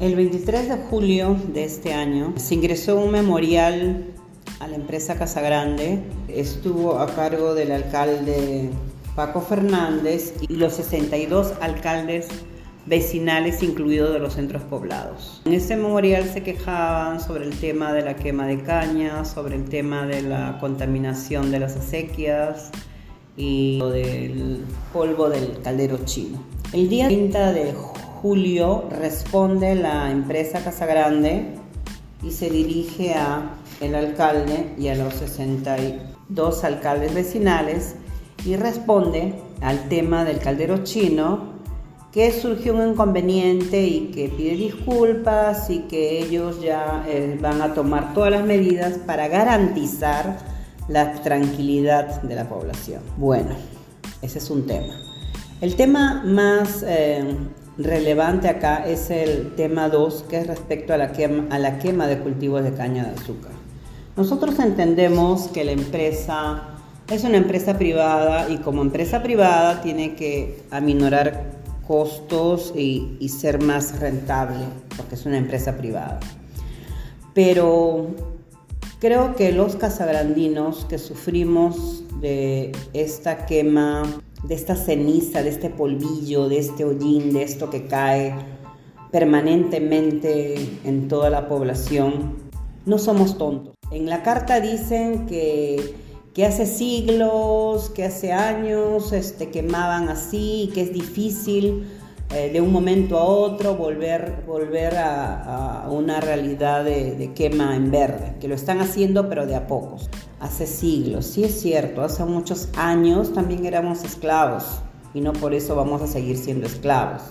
El 23 de julio de este año se ingresó un memorial a la empresa Casa Grande. Estuvo a cargo del alcalde Paco Fernández y los 62 alcaldes vecinales, incluidos de los centros poblados. En este memorial se quejaban sobre el tema de la quema de caña, sobre el tema de la contaminación de las acequias y del polvo del caldero chino. El día 30 de julio responde la empresa Casa Grande y se dirige a el alcalde y a los 62 alcaldes vecinales y responde al tema del caldero chino que surgió un inconveniente y que pide disculpas y que ellos ya eh, van a tomar todas las medidas para garantizar la tranquilidad de la población. Bueno, ese es un tema. El tema más eh, relevante acá es el tema 2, que es respecto a la, quema, de cultivos de caña de azúcar. Nosotros entendemos que la empresa es una empresa privada y como empresa privada tiene que aminorar costos y, ser más rentable, porque es una empresa privada. Pero creo que los casagrandinos que sufrimos de esta quema, de esta ceniza, de este polvillo, de este hollín, de esto que cae permanentemente en toda la población, no somos tontos. En la carta dicen que que hace siglos, que hace años este, quemaban así, que es difícil eh, de un momento a otro volver, volver a, una realidad de, de, quema en verde, que lo están haciendo pero de a pocos. Hace siglos, sí es cierto, hace muchos años también éramos esclavos y no por eso vamos a seguir siendo esclavos.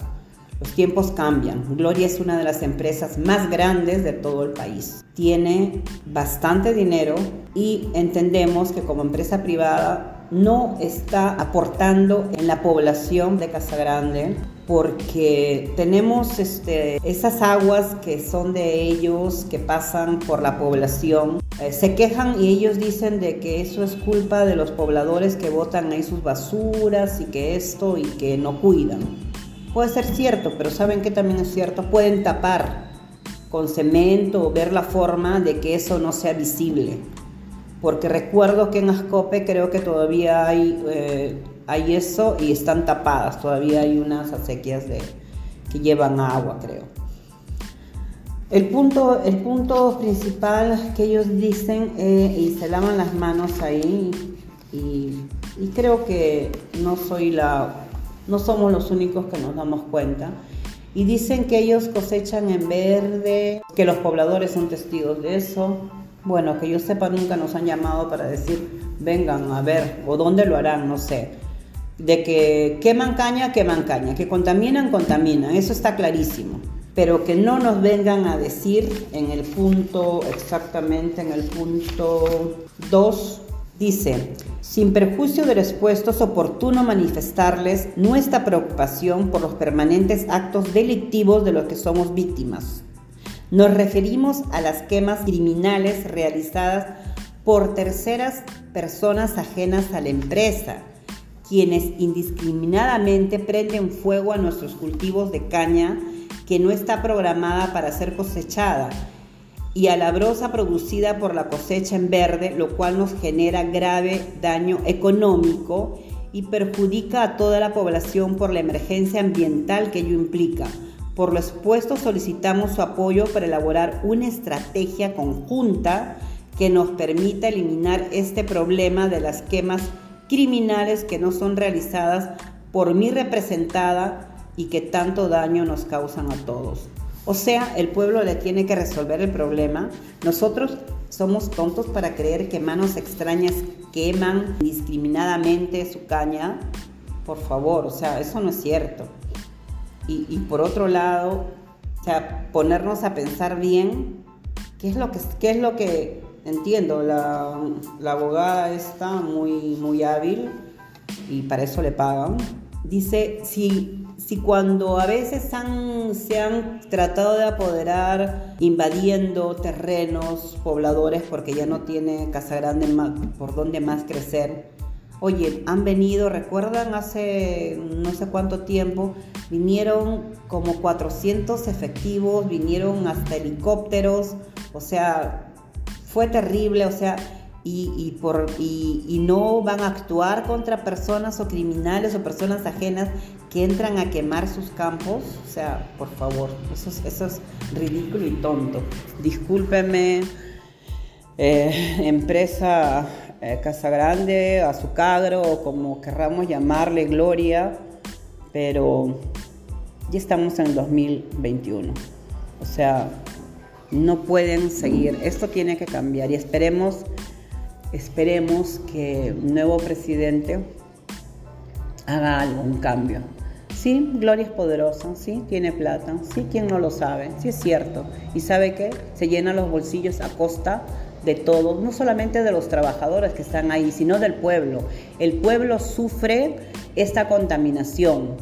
Los tiempos cambian. Gloria es una de las empresas más grandes de todo el país. Tiene bastante dinero y entendemos que como empresa privada no está aportando en la población de Casa Grande porque tenemos este, esas aguas que son de ellos, que pasan por la población. Eh, se quejan y ellos dicen de que eso es culpa de los pobladores que botan ahí sus basuras y que esto y que no cuidan. Puede ser cierto, pero ¿saben que también es cierto? Pueden tapar con cemento o ver la forma de que eso no sea visible. Porque recuerdo que en Ascope creo que todavía hay, eh, hay eso y están tapadas. Todavía hay unas acequias de, que llevan agua, creo. El punto, el punto principal que ellos dicen eh, y se lavan las manos ahí y, y creo que no soy la no somos los únicos que nos damos cuenta. Y dicen que ellos cosechan en verde, que los pobladores son testigos de eso. Bueno, que yo sepa, nunca nos han llamado para decir, vengan a ver, o dónde lo harán, no sé. De que queman caña, queman caña, que contaminan, contaminan, eso está clarísimo. Pero que no nos vengan a decir en el punto, exactamente en el punto 2, Dice, sin perjuicio de lo expuesto, es oportuno manifestarles nuestra preocupación por los permanentes actos delictivos de los que somos víctimas. Nos referimos a las quemas criminales realizadas por terceras personas ajenas a la empresa, quienes indiscriminadamente prenden fuego a nuestros cultivos de caña que no está programada para ser cosechada y a la brosa producida por la cosecha en verde, lo cual nos genera grave daño económico y perjudica a toda la población por la emergencia ambiental que ello implica. Por lo expuesto solicitamos su apoyo para elaborar una estrategia conjunta que nos permita eliminar este problema de las quemas criminales que no son realizadas por mi representada y que tanto daño nos causan a todos. O sea, el pueblo le tiene que resolver el problema. Nosotros somos tontos para creer que manos extrañas queman indiscriminadamente su caña. Por favor, o sea, eso no es cierto. Y, por otro lado, o sea, ponernos a pensar bien qué es lo que, qué es lo que entiendo. La, la abogada está muy, muy hábil y para eso le pagan. Dice, si si cuando a veces se han tratado de apoderar invadiendo terrenos pobladores porque ya no tiene Casa Grande por donde más crecer, Oye, han venido, recuerdan hace no sé cuánto tiempo, vinieron como 400 efectivos, vinieron hasta helicópteros, o sea, fue terrible, o sea, y, no van a actuar contra personas o criminales o personas ajenas que entran a quemar sus campos. O sea, por favor, eso es, ridículo y tonto. Discúlpeme, eh, empresa eh, Casa Grande, Azucagro o como querramos llamarle, Gloria, pero ya estamos en el 2021. O sea, no pueden seguir. Esto tiene que cambiar y esperemos, esperemos que un nuevo presidente haga algo, un cambio. Sí, Gloria es poderosa, sí, tiene plata, sí, quien no lo sabe, sí es cierto. Y sabe que se llena los bolsillos a costa de todos, no solamente de los trabajadores que están ahí, sino del pueblo. El pueblo sufre esta contaminación,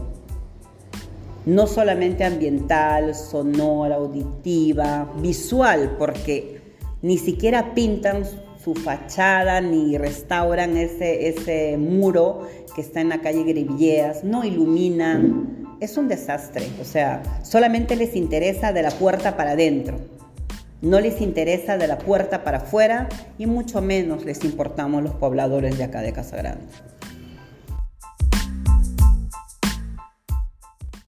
no solamente ambiental, sonora, auditiva, visual, porque ni siquiera pintan su fachada ni restauran ese, ese muro que está en la calle Grivilleas, no iluminan. Es un desastre, o sea, solamente les interesa de la puerta para adentro. No les interesa de la puerta para afuera y mucho menos les importamos los pobladores de acá de Casa Grande.